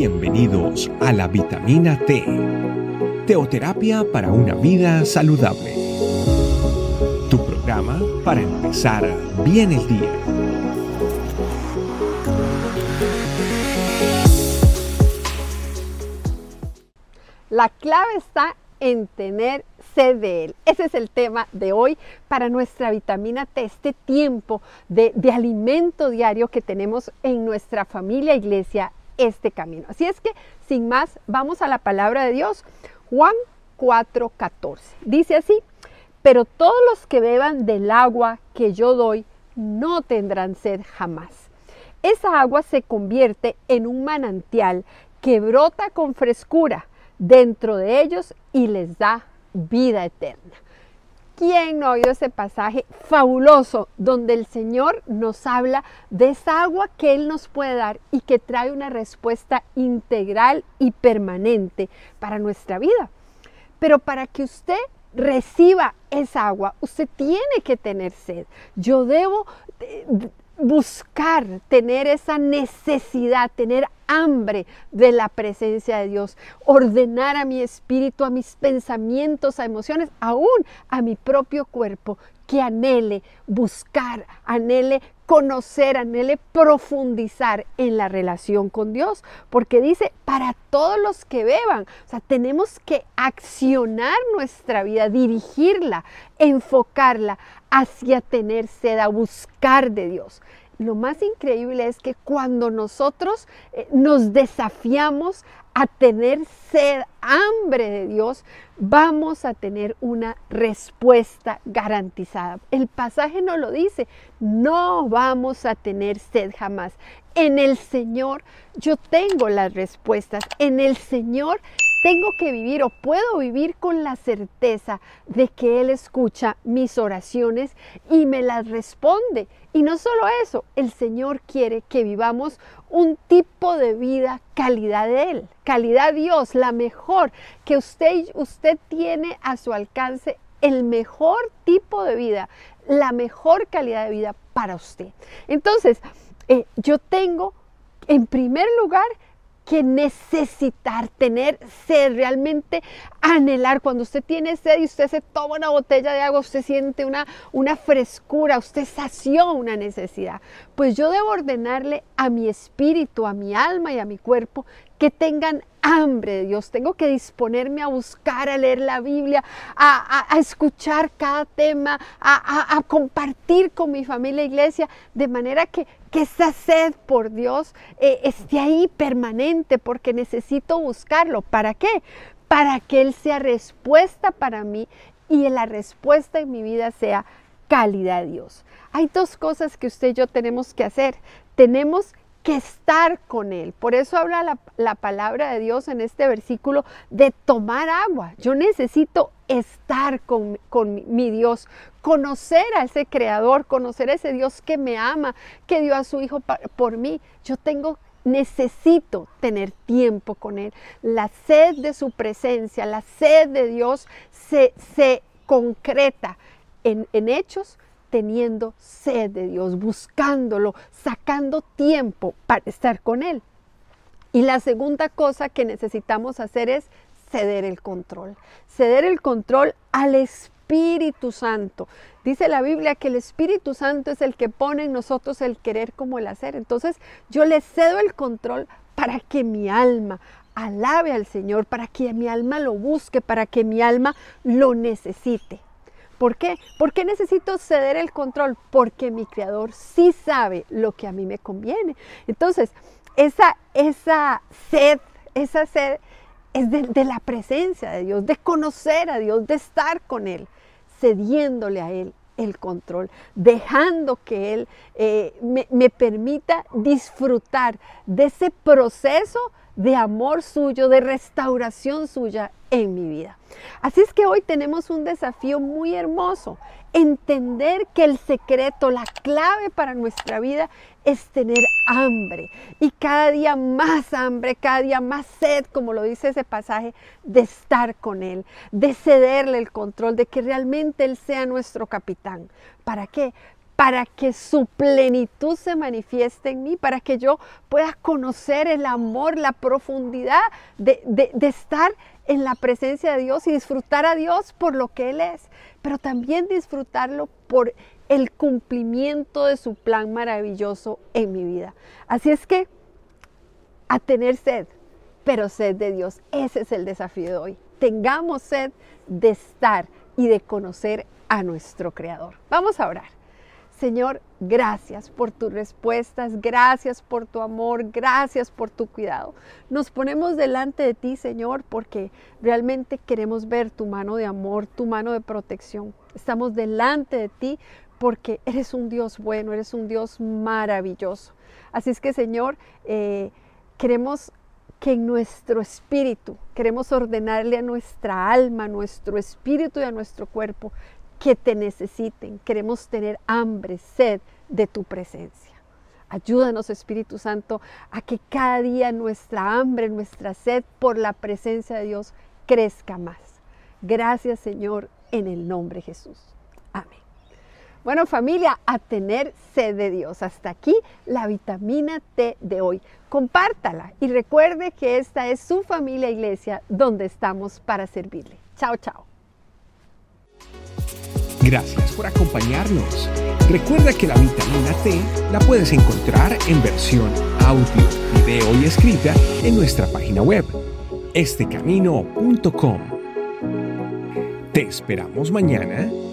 Bienvenidos a la vitamina T, teoterapia para una vida saludable. Tu programa para empezar bien el día. La clave está en tener sed de Él. Ese es el tema de hoy para nuestra vitamina T, este tiempo de, de, alimento diario que tenemos en nuestra familia, iglesia, este camino. Así es que, sin más, vamos a la palabra de Dios. Juan 4:14. Dice así, pero todos los que beban del agua que yo doy no tendrán sed jamás. Esa agua se convierte en un manantial que brota con frescura dentro de ellos y les da vida eterna. ¿Quién no ha oído ese pasaje fabuloso donde el Señor nos habla de esa agua que Él nos puede dar y que trae una respuesta integral y permanente para nuestra vida? Pero para que usted reciba esa agua, usted tiene que tener sed. Yo debo buscar, tener esa necesidad, tener hambre de la presencia de Dios, ordenar a mi espíritu, a mis pensamientos, a emociones, aún a mi propio cuerpo, que anhele buscar, anhele conocer, anhele profundizar en la relación con Dios, porque dice, para todos los que beban, o sea, tenemos que accionar nuestra vida, dirigirla, enfocarla hacia tener sed, a buscar de Dios lo más increíble es que cuando nosotros eh, nos desafiamos a tener sed, hambre de Dios, vamos a tener una respuesta garantizada. El pasaje no lo dice, no vamos a tener sed jamás. En el Señor yo tengo las respuestas, en el Señor tengo que vivir o puedo vivir con la certeza de que Él escucha mis oraciones y me las responde. Y no solo eso, el Señor quiere que vivamos un tipo de vida calidad de Él, calidad Dios, la mejor que usted, usted tiene a su alcance, el mejor tipo de vida, la mejor calidad de vida para usted. Entonces, eh, yo tengo en primer lugar que necesitar, tener sed, realmente anhelar. Cuando usted tiene sed y usted se toma una botella de agua, usted siente una, una frescura, usted sació una necesidad. Pues yo debo ordenarle a mi espíritu, a mi alma y a mi cuerpo que tengan hambre de Dios. Tengo que disponerme a buscar, a leer la Biblia, a, escuchar cada tema, a, compartir con mi familia iglesia, de manera que, que esa sed por Dios eh, esté ahí permanente, porque necesito buscarlo. ¿Para qué? Para que Él sea respuesta para mí y la respuesta en mi vida sea calidad Dios. Hay dos cosas que usted y yo tenemos que hacer. Tenemos que estar con Él. Por eso habla la, palabra de Dios en este versículo de tomar agua. Yo necesito estar con, mi Dios, conocer a ese creador, conocer a ese Dios que me ama, que dio a su Hijo por mí. Yo tengo necesito tener tiempo con Él. La sed de su presencia, la sed de Dios se, se concreta en, en hechos teniendo sed de Dios, buscándolo, sacando tiempo para estar con Él. Y la segunda cosa que necesitamos hacer es ceder el control, ceder el control al Espíritu Santo. Dice la Biblia que el Espíritu Santo es el que pone en nosotros el querer como el hacer. Entonces yo le cedo el control para que mi alma alabe al Señor, para que mi alma lo busque, para que mi alma lo necesite. ¿Por qué? ¿Por qué necesito ceder el control? Porque mi creador sí sabe lo que a mí me conviene. Entonces, esa, esa sed, esa sed es de, la presencia de Dios, de conocer a Dios, de estar con Él, cediéndole a Él el control, dejando que Él eh, me, me permita disfrutar de ese proceso de amor suyo, de restauración suya en mi vida. Así es que hoy tenemos un desafío muy hermoso, entender que el secreto, la clave para nuestra vida es tener hambre y cada día más hambre, cada día más sed, como lo dice ese pasaje, de estar con Él, de cederle el control, de que realmente Él sea nuestro capitán. ¿Para qué? para que su plenitud se manifieste en mí, para que yo pueda conocer el amor, la profundidad de, de, estar en la presencia de Dios y disfrutar a Dios por lo que Él es, pero también disfrutarlo por el cumplimiento de su plan maravilloso en mi vida. Así es que a tener sed, pero sed de Dios, ese es el desafío de hoy. Tengamos sed de estar y de conocer a nuestro Creador. Vamos a orar. Señor, gracias por tus respuestas, gracias por tu amor, gracias por tu cuidado. Nos ponemos delante de ti, Señor, porque realmente queremos ver tu mano de amor, tu mano de protección. Estamos delante de ti porque eres un Dios bueno, eres un Dios maravilloso. Así es que, Señor, eh, queremos que en nuestro espíritu, queremos ordenarle a nuestra alma, a nuestro espíritu y a nuestro cuerpo que te necesiten. Queremos tener hambre, sed de tu presencia. Ayúdanos, Espíritu Santo, a que cada día nuestra hambre, nuestra sed por la presencia de Dios crezca más. Gracias, Señor, en el nombre de Jesús. Amén. Bueno, familia, a tener sed de Dios. Hasta aquí la vitamina T de hoy. Compártala y recuerde que esta es su familia iglesia donde estamos para servirle. Chao, chao. Gracias por acompañarnos. Recuerda que la vitamina T la puedes encontrar en versión audio, video y escrita en nuestra página web, estecamino.com. Te esperamos mañana